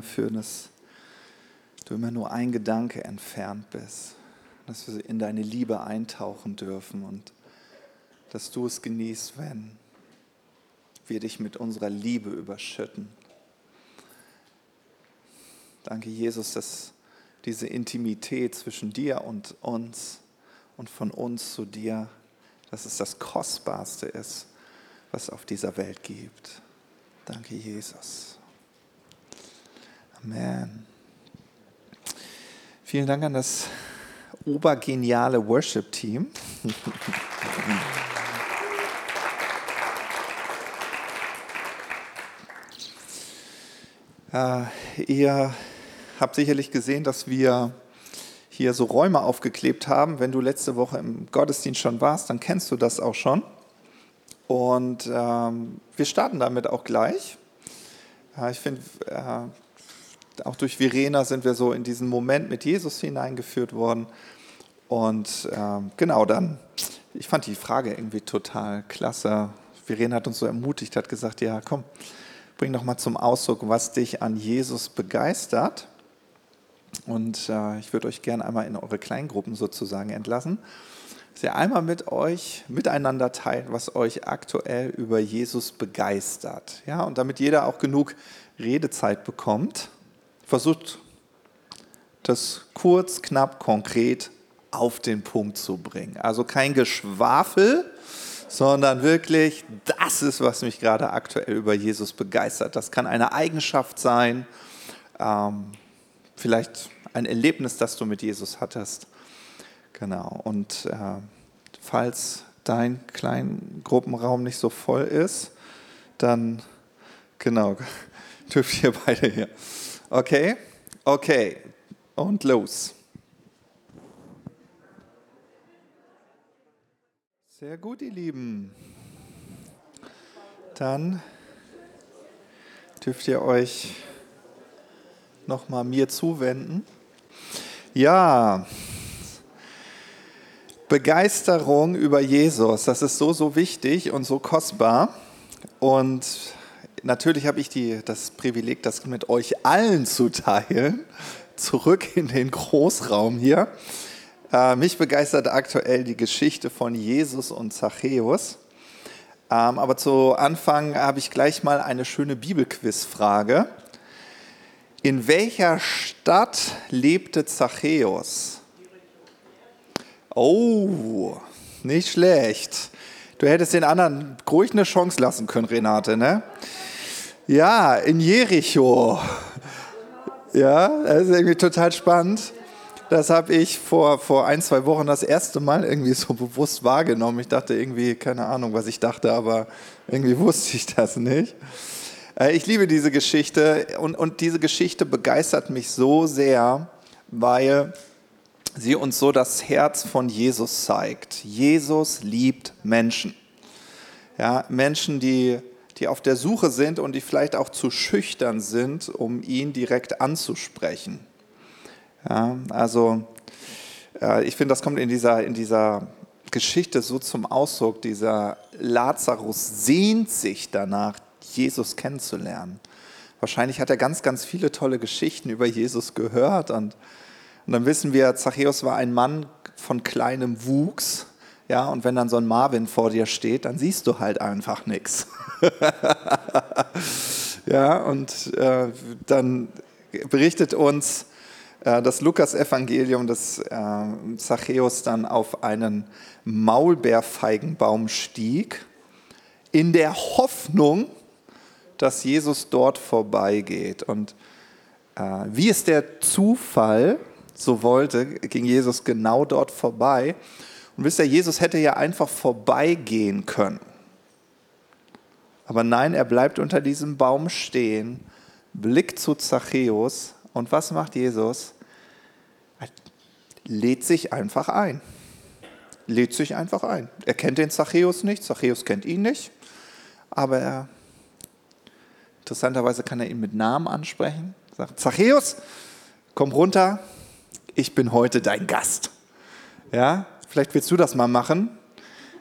dafür, dass du immer nur ein Gedanke entfernt bist, dass wir in deine Liebe eintauchen dürfen und dass du es genießt, wenn wir dich mit unserer Liebe überschütten. Danke, Jesus, dass diese Intimität zwischen dir und uns und von uns zu dir, dass es das Kostbarste ist, was es auf dieser Welt gibt. Danke, Jesus. Amen. Vielen Dank an das obergeniale Worship-Team. äh, ihr habt sicherlich gesehen, dass wir hier so Räume aufgeklebt haben. Wenn du letzte Woche im Gottesdienst schon warst, dann kennst du das auch schon. Und ähm, wir starten damit auch gleich. Ja, ich finde, äh, auch durch Verena sind wir so in diesen Moment mit Jesus hineingeführt worden. Und ähm, genau dann, ich fand die Frage irgendwie total klasse. Verena hat uns so ermutigt, hat gesagt, ja komm, bring doch mal zum Ausdruck, was dich an Jesus begeistert. Und äh, ich würde euch gerne einmal in eure Kleingruppen sozusagen entlassen, dass ihr einmal mit euch miteinander teilt, was euch aktuell über Jesus begeistert. Ja, und damit jeder auch genug Redezeit bekommt, versucht das kurz, knapp, konkret auf den Punkt zu bringen. Also kein Geschwafel, sondern wirklich, das ist, was mich gerade aktuell über Jesus begeistert. Das kann eine Eigenschaft sein, ähm, vielleicht ein Erlebnis, das du mit Jesus hattest. Genau. Und äh, falls dein Kleingruppenraum nicht so voll ist, dann genau, dürft ihr beide hier. Okay? Okay. Und los. Sehr gut, ihr Lieben. Dann dürft ihr euch nochmal mir zuwenden. Ja, Begeisterung über Jesus, das ist so, so wichtig und so kostbar. Und natürlich habe ich die, das Privileg, das mit euch allen zu teilen. Zurück in den Großraum hier. Äh, mich begeistert aktuell die Geschichte von Jesus und Zachäus. Ähm, aber zu Anfang habe ich gleich mal eine schöne Bibelquizfrage. In welcher Stadt lebte Zachäus? Oh, nicht schlecht. Du hättest den anderen ruhig eine Chance lassen können, Renate, ne? Ja, in Jericho. Ja, das ist irgendwie total spannend. Das habe ich vor, vor ein, zwei Wochen das erste Mal irgendwie so bewusst wahrgenommen. Ich dachte irgendwie, keine Ahnung, was ich dachte, aber irgendwie wusste ich das nicht. Äh, ich liebe diese Geschichte und, und diese Geschichte begeistert mich so sehr, weil sie uns so das Herz von Jesus zeigt. Jesus liebt Menschen. Ja, Menschen, die die auf der Suche sind und die vielleicht auch zu schüchtern sind, um ihn direkt anzusprechen. Ja, also äh, ich finde, das kommt in dieser, in dieser Geschichte so zum Ausdruck. Dieser Lazarus sehnt sich danach, Jesus kennenzulernen. Wahrscheinlich hat er ganz, ganz viele tolle Geschichten über Jesus gehört. Und, und dann wissen wir, Zachäus war ein Mann von kleinem Wuchs. Ja, und wenn dann so ein Marvin vor dir steht, dann siehst du halt einfach nichts. ja, und äh, dann berichtet uns äh, das Lukas-Evangelium, dass äh, Zachäus dann auf einen Maulbeerfeigenbaum stieg, in der Hoffnung, dass Jesus dort vorbeigeht. Und äh, wie es der Zufall so wollte, ging Jesus genau dort vorbei. Und wisst ihr, Jesus hätte ja einfach vorbeigehen können. Aber nein, er bleibt unter diesem Baum stehen, blickt zu Zachäus und was macht Jesus? Er lädt sich einfach ein. Lädt sich einfach ein. Er kennt den Zachäus nicht, Zachäus kennt ihn nicht, aber er, interessanterweise kann er ihn mit Namen ansprechen. Sagt, Zachäus, komm runter, ich bin heute dein Gast. Ja, vielleicht willst du das mal machen.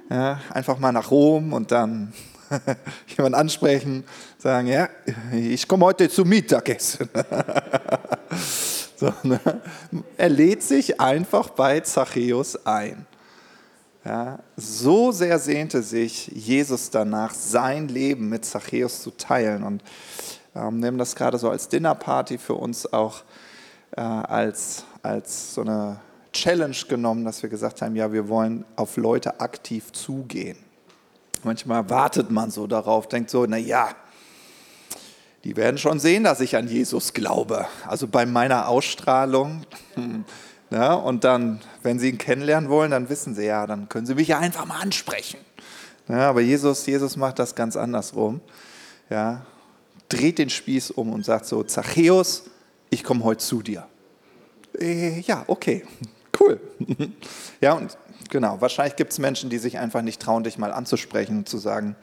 Ja, einfach mal nach Rom und dann jemanden ansprechen, sagen, ja, ich komme heute zum Mittagessen. so, ne? Er lädt sich einfach bei Zachäus ein. Ja, so sehr sehnte sich Jesus danach, sein Leben mit Zachäus zu teilen. Und ähm, nehmen das gerade so als Dinnerparty für uns auch äh, als, als so eine Challenge genommen, dass wir gesagt haben, ja, wir wollen auf Leute aktiv zugehen. Manchmal wartet man so darauf, denkt so, na ja, die werden schon sehen, dass ich an Jesus glaube. Also bei meiner Ausstrahlung. Ja, und dann, wenn sie ihn kennenlernen wollen, dann wissen sie ja, dann können sie mich ja einfach mal ansprechen. Ja, aber Jesus, Jesus macht das ganz andersrum. Ja, dreht den Spieß um und sagt so, Zachäus, ich komme heute zu dir. Äh, ja, okay, cool. ja, und genau, wahrscheinlich gibt es Menschen, die sich einfach nicht trauen, dich mal anzusprechen und zu sagen,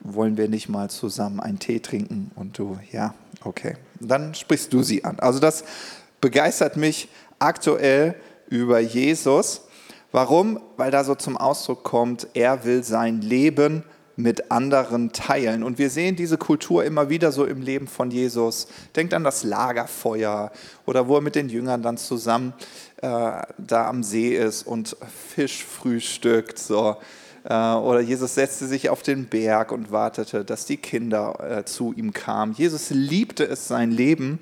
wollen wir nicht mal zusammen einen Tee trinken? Und du, ja, okay. Dann sprichst du sie an. Also das begeistert mich aktuell über Jesus. Warum? Weil da so zum Ausdruck kommt, er will sein Leben mit anderen teilen. Und wir sehen diese Kultur immer wieder so im Leben von Jesus. Denkt an das Lagerfeuer oder wo er mit den Jüngern dann zusammen äh, da am See ist und Fisch frühstückt. So. Äh, oder Jesus setzte sich auf den Berg und wartete, dass die Kinder äh, zu ihm kamen. Jesus liebte es, sein Leben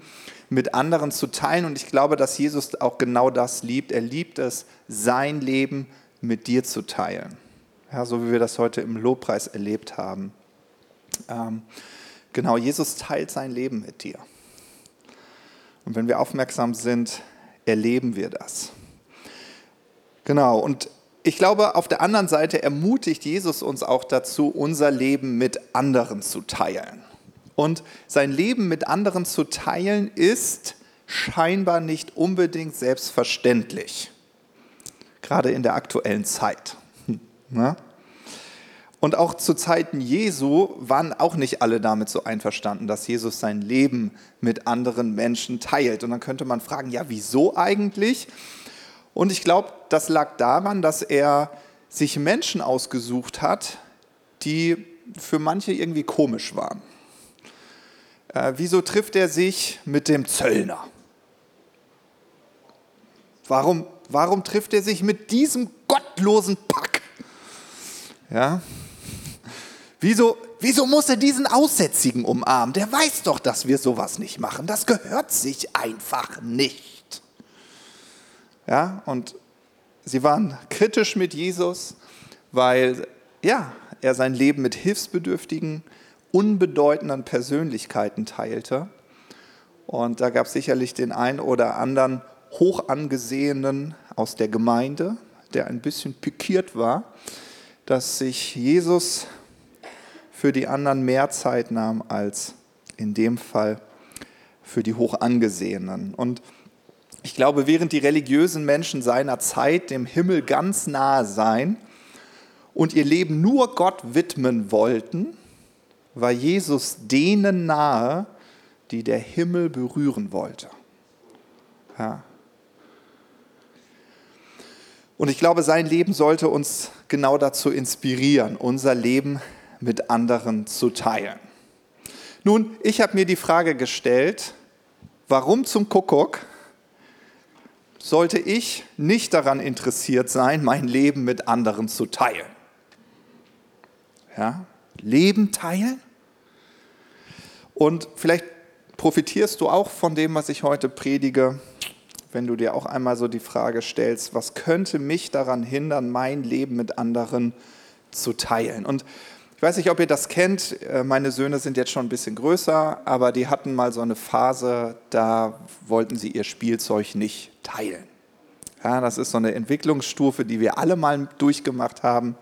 mit anderen zu teilen. Und ich glaube, dass Jesus auch genau das liebt. Er liebt es, sein Leben mit dir zu teilen ja, so wie wir das heute im Lobpreis erlebt haben. Ähm, genau, Jesus teilt sein Leben mit dir. Und wenn wir aufmerksam sind, erleben wir das. Genau, und ich glaube, auf der anderen Seite ermutigt Jesus uns auch dazu, unser Leben mit anderen zu teilen. Und sein Leben mit anderen zu teilen ist scheinbar nicht unbedingt selbstverständlich, gerade in der aktuellen Zeit. Und auch zu Zeiten Jesu waren auch nicht alle damit so einverstanden, dass Jesus sein Leben mit anderen Menschen teilt. Und dann könnte man fragen, ja, wieso eigentlich? Und ich glaube, das lag daran, dass er sich Menschen ausgesucht hat, die für manche irgendwie komisch waren. Äh, wieso trifft er sich mit dem Zöllner? Warum, warum trifft er sich mit diesem gottlosen Pack? Ja, wieso, wieso muss er diesen Aussätzigen umarmen? Der weiß doch, dass wir sowas nicht machen. Das gehört sich einfach nicht. Ja, und sie waren kritisch mit Jesus, weil ja, er sein Leben mit hilfsbedürftigen, unbedeutenden Persönlichkeiten teilte. Und da gab es sicherlich den einen oder anderen hoch angesehenen aus der Gemeinde, der ein bisschen pikiert war dass sich Jesus für die anderen mehr Zeit nahm als in dem Fall für die Hochangesehenen. Und ich glaube, während die religiösen Menschen seiner Zeit dem Himmel ganz nahe seien und ihr Leben nur Gott widmen wollten, war Jesus denen nahe, die der Himmel berühren wollte. Ja. Und ich glaube, sein Leben sollte uns genau dazu inspirieren, unser Leben mit anderen zu teilen. Nun, ich habe mir die Frage gestellt, warum zum Kuckuck sollte ich nicht daran interessiert sein, mein Leben mit anderen zu teilen? Ja, Leben teilen? Und vielleicht profitierst du auch von dem, was ich heute predige wenn du dir auch einmal so die Frage stellst, was könnte mich daran hindern, mein Leben mit anderen zu teilen? Und ich weiß nicht, ob ihr das kennt, äh, meine Söhne sind jetzt schon ein bisschen größer, aber die hatten mal so eine Phase, da wollten sie ihr Spielzeug nicht teilen. Ja, das ist so eine Entwicklungsstufe, die wir alle mal durchgemacht haben.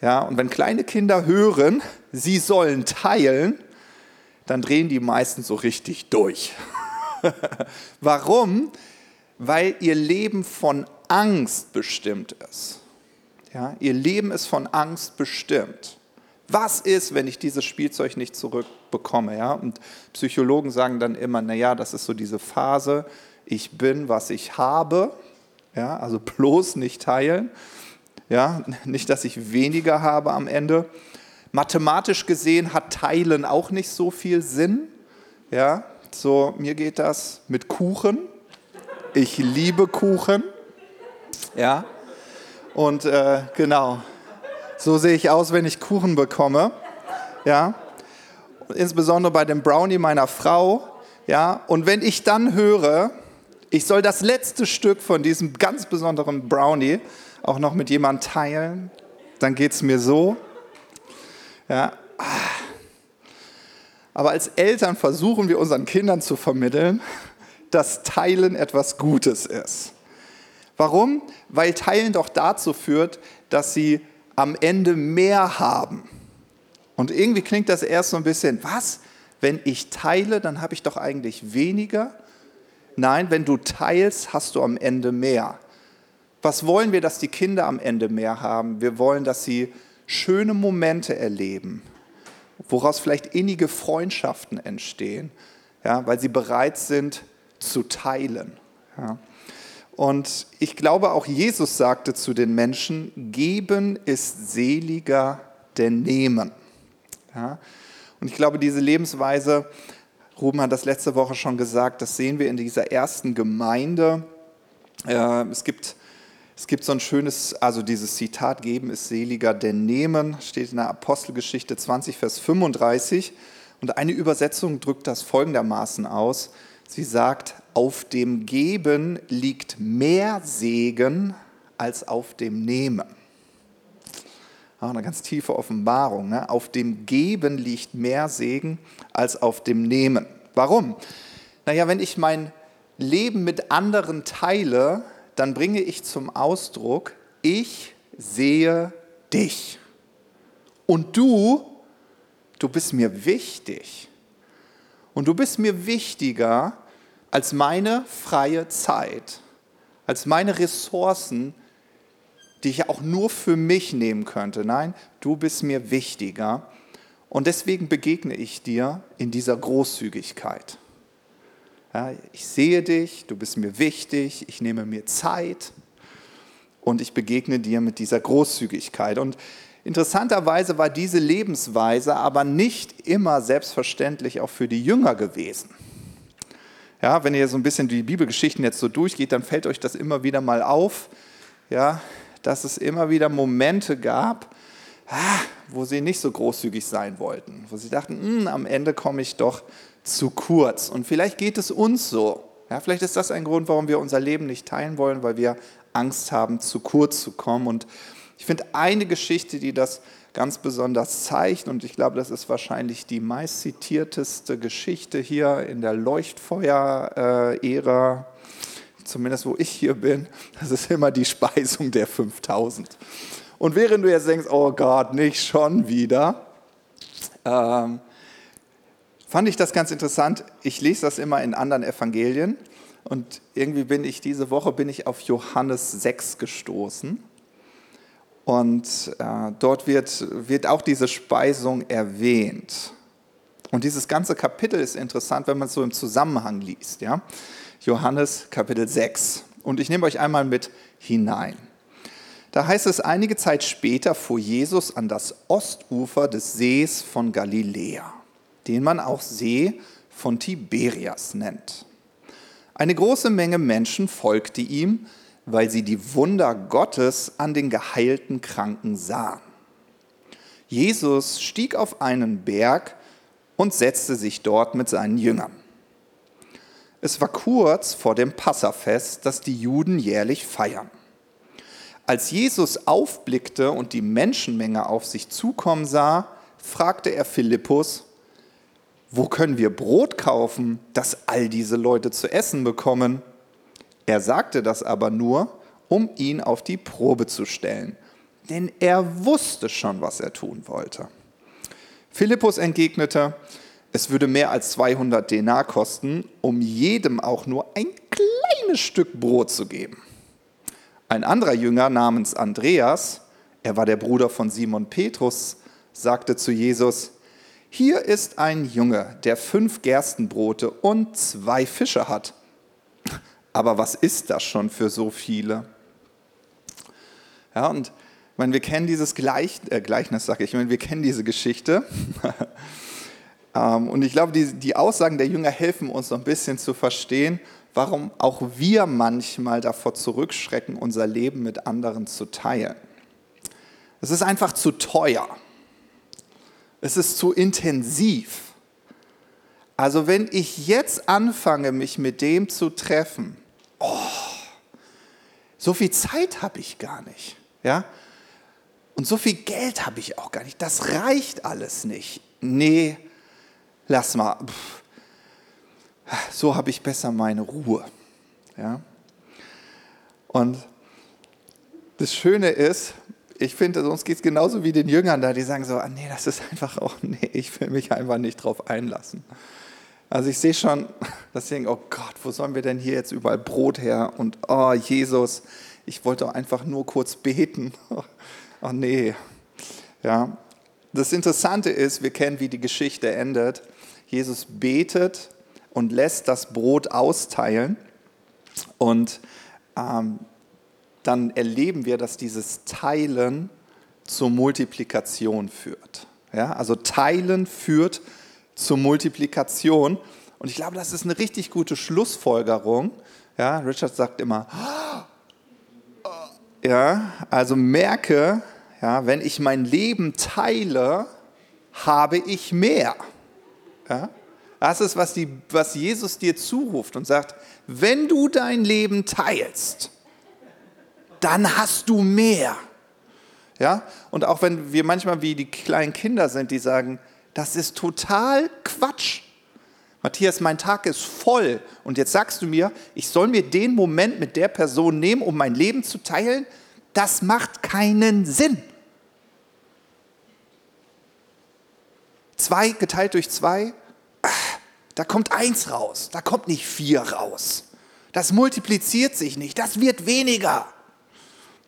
Ja, und wenn kleine Kinder hören, sie sollen teilen, dann drehen die meisten so richtig durch. Warum? Weil ihr Leben von Angst bestimmt ist. Ja, ihr Leben ist von Angst bestimmt. Was ist, wenn ich dieses Spielzeug nicht zurückbekomme? Ja? Und Psychologen sagen dann immer, naja, das ist so diese Phase, ich bin, was ich habe. Ja? Also bloß nicht teilen. Ja? Nicht, dass ich weniger habe am Ende. Mathematisch gesehen hat Teilen auch nicht so viel Sinn. Ja, so mir geht das mit Kuchen. Ich liebe Kuchen. Ja, und äh, genau, so sehe ich aus, wenn ich Kuchen bekomme. Ja, insbesondere bei dem Brownie meiner Frau. Ja, und wenn ich dann höre, ich soll das letzte Stück von diesem ganz besonderen Brownie auch noch mit jemandem teilen, dann geht es mir so. Ja. Aber als Eltern versuchen wir unseren Kindern zu vermitteln, dass Teilen etwas Gutes ist. Warum? Weil Teilen doch dazu führt, dass sie am Ende mehr haben. Und irgendwie klingt das erst so ein bisschen, was? Wenn ich teile, dann habe ich doch eigentlich weniger. Nein, wenn du teilst, hast du am Ende mehr. Was wollen wir, dass die Kinder am Ende mehr haben? Wir wollen, dass sie schöne Momente erleben, woraus vielleicht innige Freundschaften entstehen, ja, weil sie bereit sind zu teilen. Ja. Und ich glaube, auch Jesus sagte zu den Menschen, geben ist seliger denn nehmen. Ja? Und ich glaube, diese Lebensweise, Ruben hat das letzte Woche schon gesagt, das sehen wir in dieser ersten Gemeinde. Äh, es gibt es gibt so ein schönes, also dieses Zitat, geben ist seliger denn nehmen, steht in der Apostelgeschichte 20, Vers 35. Und eine Übersetzung drückt das folgendermaßen aus. Sie sagt, auf dem Geben liegt mehr Segen als auf dem Nehmen. Auch eine ganz tiefe Offenbarung. Ne? Auf dem Geben liegt mehr Segen als auf dem Nehmen. Warum? Naja, wenn ich mein Leben mit anderen teile, dann bringe ich zum Ausdruck, ich sehe dich. Und du, du bist mir wichtig. Und du bist mir wichtiger als meine freie Zeit, als meine Ressourcen, die ich auch nur für mich nehmen könnte. Nein, du bist mir wichtiger. Und deswegen begegne ich dir in dieser Großzügigkeit. Ja, ich sehe dich, du bist mir wichtig, ich nehme mir Zeit und ich begegne dir mit dieser Großzügigkeit. Und interessanterweise war diese Lebensweise aber nicht immer selbstverständlich auch für die Jünger gewesen. Ja, wenn ihr so ein bisschen die Bibelgeschichten jetzt so durchgeht, dann fällt euch das immer wieder mal auf, ja, dass es immer wieder Momente gab, ah, wo sie nicht so großzügig sein wollten, wo sie dachten, hm, am Ende komme ich doch zu kurz. Und vielleicht geht es uns so. Ja, vielleicht ist das ein Grund, warum wir unser Leben nicht teilen wollen, weil wir Angst haben, zu kurz zu kommen. Und ich finde eine Geschichte, die das ganz besonders zeigt, und ich glaube, das ist wahrscheinlich die meistzitierteste Geschichte hier in der Leuchtfeuer-Ära, zumindest wo ich hier bin, das ist immer die Speisung der 5000. Und während du jetzt denkst, oh Gott, nicht schon wieder, ähm, fand ich das ganz interessant. Ich lese das immer in anderen Evangelien und irgendwie bin ich diese Woche bin ich auf Johannes 6 gestoßen. Und äh, dort wird, wird auch diese Speisung erwähnt. Und dieses ganze Kapitel ist interessant, wenn man es so im Zusammenhang liest. Ja? Johannes Kapitel 6. Und ich nehme euch einmal mit hinein. Da heißt es, einige Zeit später fuhr Jesus an das Ostufer des Sees von Galiläa den man auch See von Tiberias nennt. Eine große Menge Menschen folgte ihm, weil sie die Wunder Gottes an den geheilten Kranken sahen. Jesus stieg auf einen Berg und setzte sich dort mit seinen Jüngern. Es war kurz vor dem Passafest, das die Juden jährlich feiern. Als Jesus aufblickte und die Menschenmenge auf sich zukommen sah, fragte er Philippus, wo können wir Brot kaufen, dass all diese Leute zu essen bekommen? Er sagte das aber nur, um ihn auf die Probe zu stellen, denn er wusste schon, was er tun wollte. Philippus entgegnete, es würde mehr als 200 Denar kosten, um jedem auch nur ein kleines Stück Brot zu geben. Ein anderer Jünger namens Andreas, er war der Bruder von Simon Petrus, sagte zu Jesus, hier ist ein Junge, der fünf Gerstenbrote und zwei Fische hat. Aber was ist das schon für so viele? Ja, und Ich meine, wir kennen dieses Gleich, äh, Gleichnis, sage ich, ich meine, wir kennen diese Geschichte. ähm, und ich glaube, die, die Aussagen der Jünger helfen uns so ein bisschen zu verstehen, warum auch wir manchmal davor zurückschrecken, unser Leben mit anderen zu teilen. Es ist einfach zu teuer. Es ist zu intensiv. Also wenn ich jetzt anfange, mich mit dem zu treffen, oh, so viel Zeit habe ich gar nicht. Ja? Und so viel Geld habe ich auch gar nicht. Das reicht alles nicht. Nee, lass mal. So habe ich besser meine Ruhe. Ja? Und das Schöne ist, ich finde, uns geht es genauso wie den Jüngern da, die sagen so, ah, nee, das ist einfach auch, nee, ich will mich einfach nicht drauf einlassen. Also ich sehe schon, dass sie denken, oh Gott, wo sollen wir denn hier jetzt überall Brot her? Und oh Jesus, ich wollte einfach nur kurz beten. Oh nee. Ja. Das Interessante ist, wir kennen, wie die Geschichte endet. Jesus betet und lässt das Brot austeilen. Und ähm, dann erleben wir, dass dieses Teilen zur Multiplikation führt. Ja, also Teilen führt zur Multiplikation. Und ich glaube, das ist eine richtig gute Schlussfolgerung. Ja, Richard sagt immer, ja, also merke, ja, wenn ich mein Leben teile, habe ich mehr. Ja? Das ist, was, die, was Jesus dir zuruft und sagt, wenn du dein Leben teilst, dann hast du mehr. Ja? Und auch wenn wir manchmal wie die kleinen Kinder sind, die sagen, das ist total Quatsch. Matthias, mein Tag ist voll und jetzt sagst du mir, ich soll mir den Moment mit der Person nehmen, um mein Leben zu teilen? Das macht keinen Sinn. Zwei geteilt durch zwei, ah, da kommt eins raus, da kommt nicht vier raus. Das multipliziert sich nicht, das wird weniger.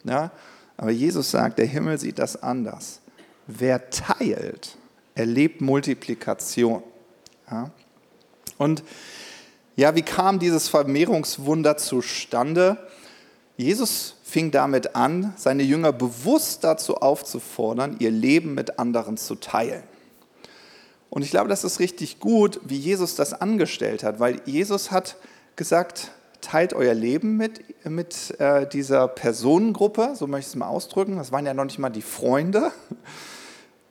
Ja? Aber Jesus sagt, der Himmel sieht das anders. Wer teilt, erlebt Multiplikation. Ja? Und ja, wie kam dieses Vermehrungswunder zustande? Jesus fing damit an, seine Jünger bewusst dazu aufzufordern, ihr Leben mit anderen zu teilen. Und ich glaube, das ist richtig gut, wie Jesus das angestellt hat, weil Jesus hat gesagt, teilt euer Leben mit, mit äh, dieser Personengruppe, so möchte ich es mal ausdrücken. Das waren ja noch nicht mal die Freunde.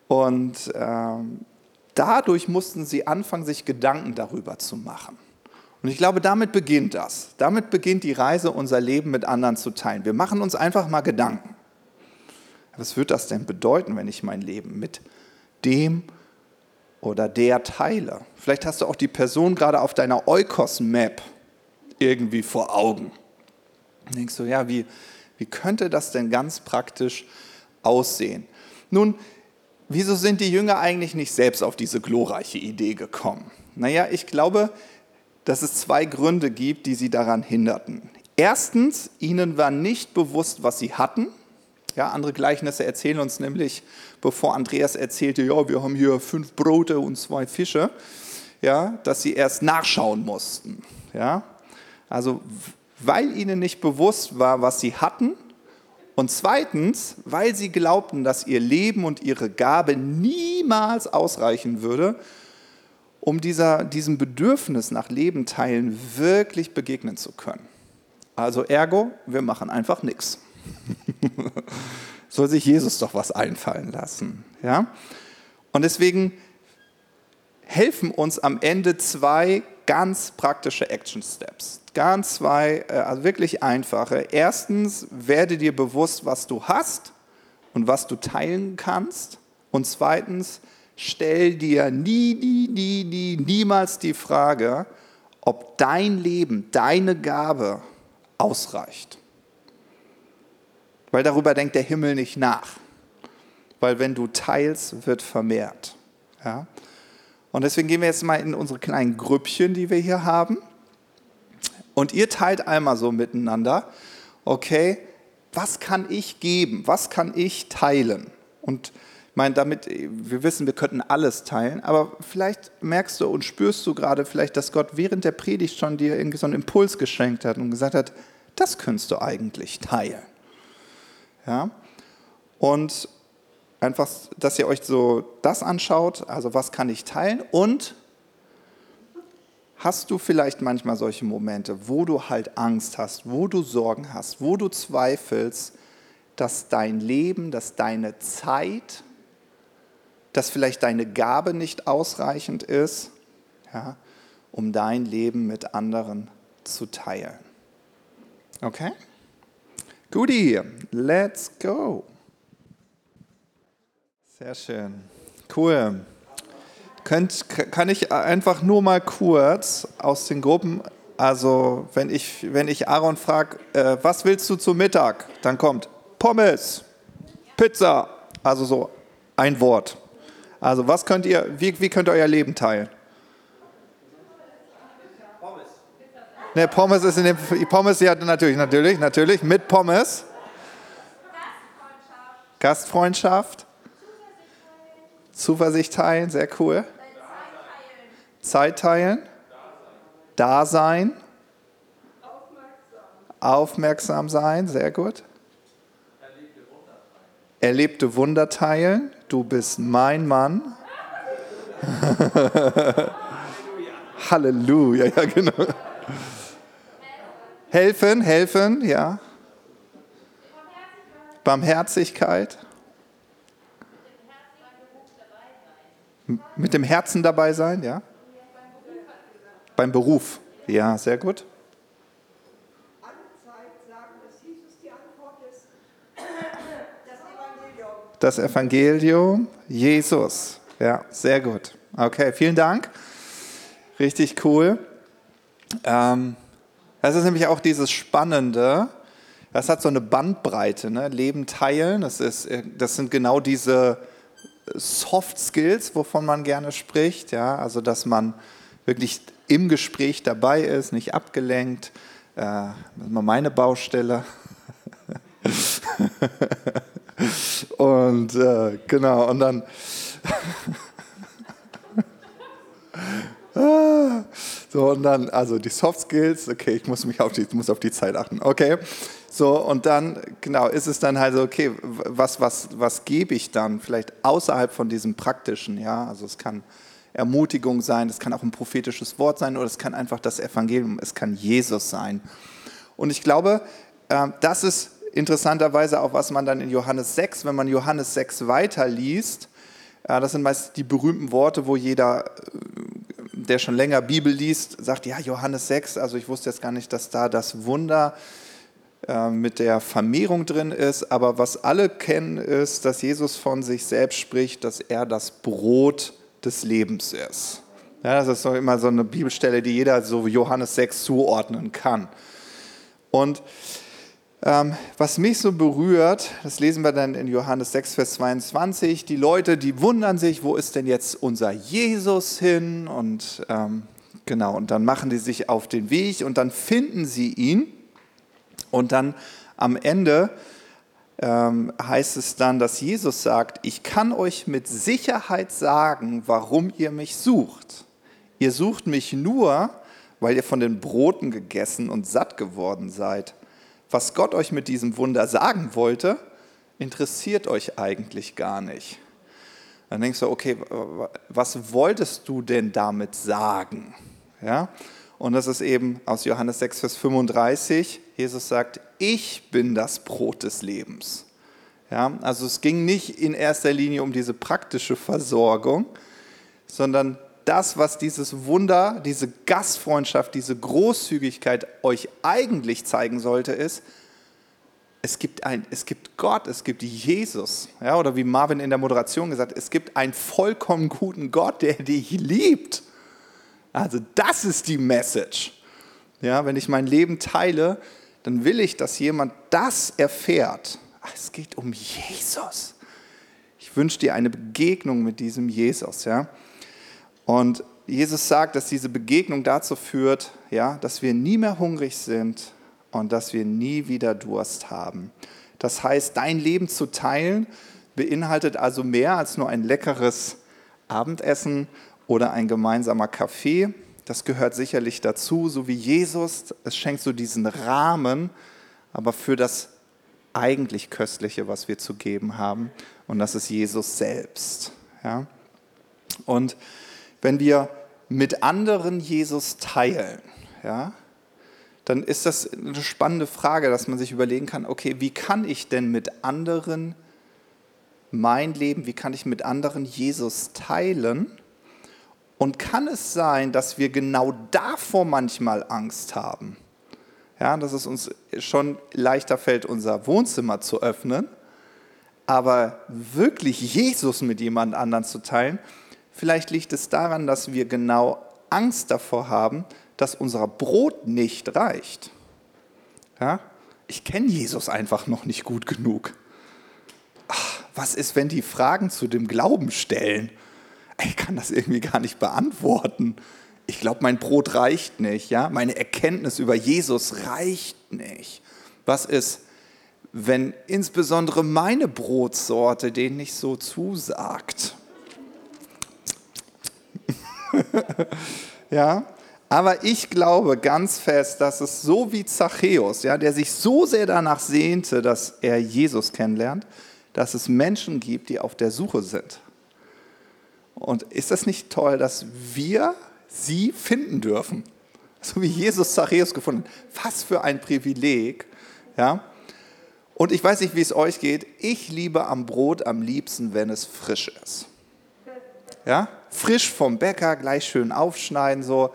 Und ähm, dadurch mussten sie anfangen, sich Gedanken darüber zu machen. Und ich glaube, damit beginnt das. Damit beginnt die Reise, unser Leben mit anderen zu teilen. Wir machen uns einfach mal Gedanken. Was wird das denn bedeuten, wenn ich mein Leben mit dem oder der teile? Vielleicht hast du auch die Person gerade auf deiner Eukos-Map irgendwie vor Augen. Dann denkst du, ja, wie, wie könnte das denn ganz praktisch aussehen? Nun, wieso sind die Jünger eigentlich nicht selbst auf diese glorreiche Idee gekommen? Naja, ich glaube, dass es zwei Gründe gibt, die sie daran hinderten. Erstens, ihnen war nicht bewusst, was sie hatten. Ja, andere Gleichnisse erzählen uns nämlich, bevor Andreas erzählte, ja, wir haben hier fünf Brote und zwei Fische, ja, dass sie erst nachschauen mussten. Ja, also weil ihnen nicht bewusst war, was sie hatten. Und zweitens, weil sie glaubten, dass ihr Leben und ihre Gabe niemals ausreichen würde, um dieser, diesem Bedürfnis nach Leben teilen wirklich begegnen zu können. Also ergo, wir machen einfach nichts. Soll sich Jesus doch was einfallen lassen. Ja? Und deswegen helfen uns am Ende zwei ganz praktische Action Steps. Ganz zwei, äh, also wirklich einfache. Erstens, werde dir bewusst, was du hast und was du teilen kannst. Und zweitens, stell dir nie, nie, nie, nie, niemals die Frage, ob dein Leben, deine Gabe ausreicht. Weil darüber denkt der Himmel nicht nach. Weil wenn du teilst, wird vermehrt. Ja? Und deswegen gehen wir jetzt mal in unsere kleinen Grüppchen, die wir hier haben. Und ihr teilt einmal so miteinander, okay, was kann ich geben? Was kann ich teilen? Und ich meine, damit, wir wissen, wir könnten alles teilen, aber vielleicht merkst du und spürst du gerade vielleicht, dass Gott während der Predigt schon dir irgendwie so einen Impuls geschenkt hat und gesagt hat, das könntest du eigentlich teilen. Ja? Und einfach, dass ihr euch so das anschaut, also was kann ich teilen und hast du vielleicht manchmal solche Momente, wo du halt Angst hast, wo du Sorgen hast, wo du zweifelst, dass dein Leben, dass deine Zeit, dass vielleicht deine Gabe nicht ausreichend ist, ja, um dein Leben mit anderen zu teilen. Okay? Guti, let's go. Sehr schön. Cool. Könnt, kann ich einfach nur mal kurz aus den Gruppen, also wenn ich, wenn ich Aaron frage, äh, was willst du zu Mittag, dann kommt Pommes, Pizza, also so ein Wort. Also was könnt ihr, wie, wie könnt ihr euer Leben teilen? Pommes. Ne, Pommes ist in dem, Pommes, ja natürlich, natürlich, natürlich, mit Pommes. Gastfreundschaft. Gastfreundschaft. Zuversicht teilen, sehr cool. Zeit teilen. Dasein. Aufmerksam sein, sehr gut. Erlebte Wunder teilen. Du bist mein Mann. Halleluja, ja genau. Helfen, helfen, ja. Barmherzigkeit. Mit dem Herzen dabei sein, ja? Beim Beruf, ja, sehr gut. Das Evangelium, Jesus. Ja, sehr gut. Okay, vielen Dank. Richtig cool. Ähm, das ist nämlich auch dieses Spannende. Das hat so eine Bandbreite. Ne? Leben teilen, das, ist, das sind genau diese Soft Skills, wovon man gerne spricht. Ja? Also, dass man wirklich im Gespräch dabei ist, nicht abgelenkt. Äh, das ist mal meine Baustelle. und äh, genau, und dann. so, und dann, also die Soft Skills, okay, ich muss mich auf die, muss auf die Zeit achten. Okay. So, und dann, genau, ist es dann halt so, okay, was, was, was gebe ich dann vielleicht außerhalb von diesem Praktischen, ja? Also es kann Ermutigung sein, es kann auch ein prophetisches Wort sein oder es kann einfach das Evangelium, es kann Jesus sein. Und ich glaube, äh, das ist interessanterweise auch, was man dann in Johannes 6, wenn man Johannes 6 weiterliest, äh, das sind meist die berühmten Worte, wo jeder, äh, der schon länger Bibel liest, sagt, ja, Johannes 6, also ich wusste jetzt gar nicht, dass da das Wunder mit der Vermehrung drin ist, aber was alle kennen, ist, dass Jesus von sich selbst spricht, dass er das Brot des Lebens ist. Ja, das ist so immer so eine Bibelstelle, die jeder so Johannes 6 zuordnen kann. Und ähm, was mich so berührt, das lesen wir dann in Johannes 6, Vers 22, die Leute, die wundern sich, wo ist denn jetzt unser Jesus hin? Und ähm, genau, und dann machen die sich auf den Weg und dann finden sie ihn. Und dann am Ende ähm, heißt es dann, dass Jesus sagt, ich kann euch mit Sicherheit sagen, warum ihr mich sucht. Ihr sucht mich nur, weil ihr von den Broten gegessen und satt geworden seid. Was Gott euch mit diesem Wunder sagen wollte, interessiert euch eigentlich gar nicht. Dann denkst du, okay, was wolltest du denn damit sagen? Ja? Und das ist eben aus Johannes 6, Vers 35. Jesus sagt, ich bin das Brot des Lebens. Ja, also es ging nicht in erster Linie um diese praktische Versorgung, sondern das, was dieses Wunder, diese Gastfreundschaft, diese Großzügigkeit euch eigentlich zeigen sollte, ist, es gibt, ein, es gibt Gott, es gibt Jesus. Ja, oder wie Marvin in der Moderation gesagt es gibt einen vollkommen guten Gott, der dich liebt. Also das ist die Message. Ja, wenn ich mein Leben teile, dann will ich, dass jemand das erfährt. Es geht um Jesus. Ich wünsche dir eine Begegnung mit diesem Jesus. Ja? Und Jesus sagt, dass diese Begegnung dazu führt, ja, dass wir nie mehr hungrig sind und dass wir nie wieder Durst haben. Das heißt, dein Leben zu teilen beinhaltet also mehr als nur ein leckeres Abendessen oder ein gemeinsamer Kaffee. Das gehört sicherlich dazu, so wie Jesus. Es schenkt so diesen Rahmen, aber für das eigentlich Köstliche, was wir zu geben haben. Und das ist Jesus selbst. Ja? Und wenn wir mit anderen Jesus teilen, ja, dann ist das eine spannende Frage, dass man sich überlegen kann, okay, wie kann ich denn mit anderen mein Leben, wie kann ich mit anderen Jesus teilen? Und kann es sein, dass wir genau davor manchmal Angst haben? Ja, dass es uns schon leichter fällt, unser Wohnzimmer zu öffnen, aber wirklich Jesus mit jemand anderen zu teilen, vielleicht liegt es daran, dass wir genau Angst davor haben, dass unser Brot nicht reicht. Ja? Ich kenne Jesus einfach noch nicht gut genug. Ach, was ist, wenn die Fragen zu dem Glauben stellen? Ich kann das irgendwie gar nicht beantworten. Ich glaube, mein Brot reicht nicht. Ja? Meine Erkenntnis über Jesus reicht nicht. Was ist, wenn insbesondere meine Brotsorte denen nicht so zusagt? ja, aber ich glaube ganz fest, dass es so wie Zachäus, ja, der sich so sehr danach sehnte, dass er Jesus kennenlernt, dass es Menschen gibt, die auf der Suche sind. Und ist das nicht toll, dass wir sie finden dürfen? So wie Jesus Zachäus gefunden. Was für ein Privileg. Ja? Und ich weiß nicht, wie es euch geht. Ich liebe am Brot am liebsten, wenn es frisch ist. Ja? Frisch vom Bäcker, gleich schön aufschneiden, so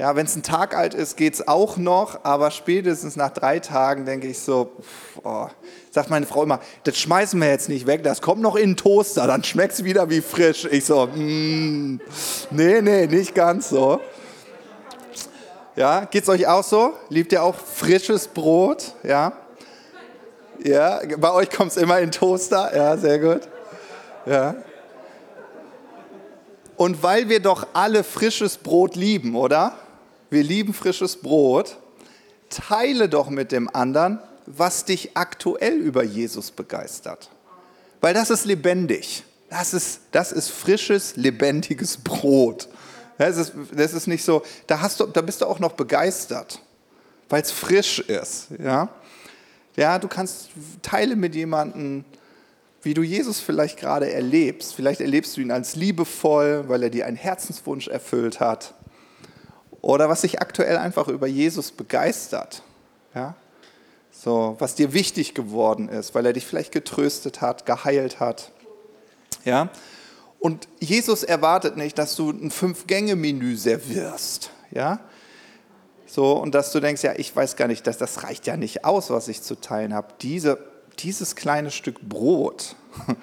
ja, wenn es ein Tag alt ist, geht es auch noch, aber spätestens nach drei Tagen denke ich so, oh, sagt meine Frau immer, das schmeißen wir jetzt nicht weg, das kommt noch in den Toaster, dann schmeckt es wieder wie frisch. Ich so, mm, nee, nee, nicht ganz so. Ja, es euch auch so? Liebt ihr auch frisches Brot? Ja, ja bei euch kommt es immer in den Toaster? Ja, sehr gut. Ja. Und weil wir doch alle frisches Brot lieben, oder? Wir lieben frisches Brot, teile doch mit dem anderen, was dich aktuell über Jesus begeistert. Weil das ist lebendig. Das ist, das ist frisches, lebendiges Brot. Das ist, das ist nicht so, da, hast du, da bist du auch noch begeistert, weil es frisch ist. Ja? ja, du kannst teile mit jemandem, wie du Jesus vielleicht gerade erlebst. Vielleicht erlebst du ihn als liebevoll, weil er dir einen Herzenswunsch erfüllt hat oder was dich aktuell einfach über Jesus begeistert. Ja? So, was dir wichtig geworden ist, weil er dich vielleicht getröstet hat, geheilt hat. Ja? Und Jesus erwartet nicht, dass du ein Fünf-Gänge-Menü servierst. Ja? So, und dass du denkst, ja, ich weiß gar nicht, dass das reicht ja nicht aus, was ich zu teilen habe. Diese, dieses kleine Stück Brot.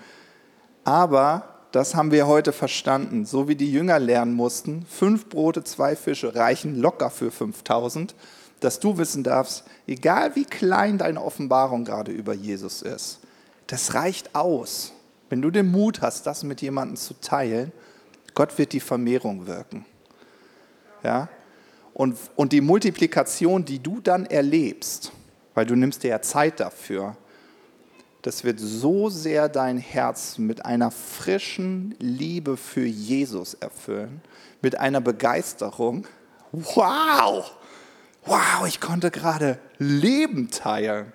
Aber das haben wir heute verstanden. So wie die Jünger lernen mussten, fünf Brote, zwei Fische reichen locker für 5000, dass du wissen darfst, egal wie klein deine Offenbarung gerade über Jesus ist, das reicht aus. Wenn du den Mut hast, das mit jemandem zu teilen, Gott wird die Vermehrung wirken. Ja? Und, und die Multiplikation, die du dann erlebst, weil du nimmst dir ja Zeit dafür, das wird so sehr dein Herz mit einer frischen Liebe für Jesus erfüllen, mit einer Begeisterung. Wow, wow, ich konnte gerade Leben teilen.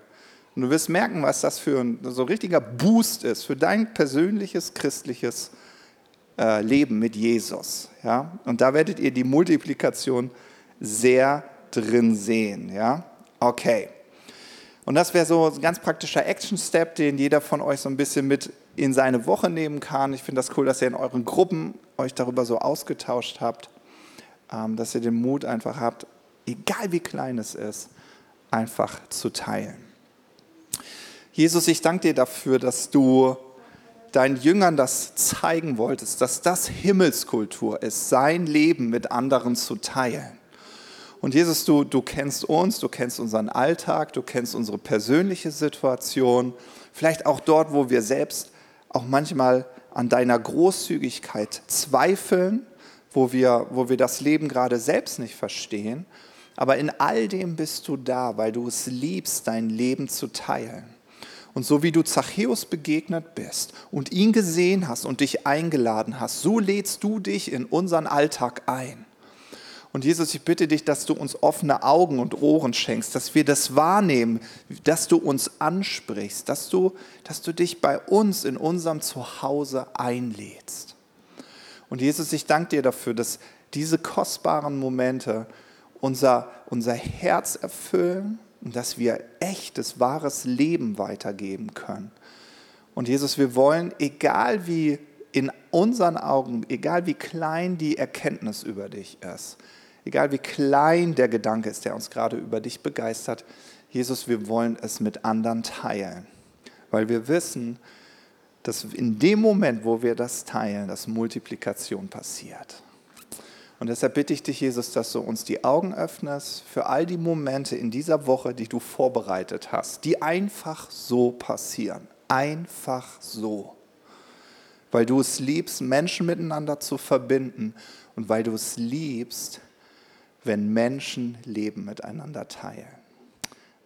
Und du wirst merken, was das für ein so richtiger Boost ist für dein persönliches christliches äh, Leben mit Jesus. Ja? Und da werdet ihr die Multiplikation sehr drin sehen. Ja? Okay. Und das wäre so ein ganz praktischer Action-Step, den jeder von euch so ein bisschen mit in seine Woche nehmen kann. Ich finde das cool, dass ihr in euren Gruppen euch darüber so ausgetauscht habt, ähm, dass ihr den Mut einfach habt, egal wie klein es ist, einfach zu teilen. Jesus, ich danke dir dafür, dass du deinen Jüngern das zeigen wolltest, dass das Himmelskultur ist, sein Leben mit anderen zu teilen. Und Jesus, du, du kennst uns, du kennst unseren Alltag, du kennst unsere persönliche Situation, vielleicht auch dort, wo wir selbst auch manchmal an deiner Großzügigkeit zweifeln, wo wir, wo wir das Leben gerade selbst nicht verstehen. Aber in all dem bist du da, weil du es liebst, dein Leben zu teilen. Und so wie du Zachäus begegnet bist und ihn gesehen hast und dich eingeladen hast, so lädst du dich in unseren Alltag ein. Und Jesus, ich bitte dich, dass du uns offene Augen und Ohren schenkst, dass wir das wahrnehmen, dass du uns ansprichst, dass du, dass du dich bei uns in unserem Zuhause einlädst. Und Jesus, ich danke dir dafür, dass diese kostbaren Momente unser, unser Herz erfüllen und dass wir echtes, wahres Leben weitergeben können. Und Jesus, wir wollen, egal wie in unseren Augen, egal wie klein die Erkenntnis über dich ist, egal wie klein der Gedanke ist, der uns gerade über dich begeistert, Jesus, wir wollen es mit anderen teilen, weil wir wissen, dass in dem Moment, wo wir das teilen, dass Multiplikation passiert. Und deshalb bitte ich dich, Jesus, dass du uns die Augen öffnest für all die Momente in dieser Woche, die du vorbereitet hast, die einfach so passieren. Einfach so. Weil du es liebst, Menschen miteinander zu verbinden und weil du es liebst, wenn Menschen Leben miteinander teilen.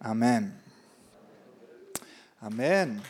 Amen. Amen.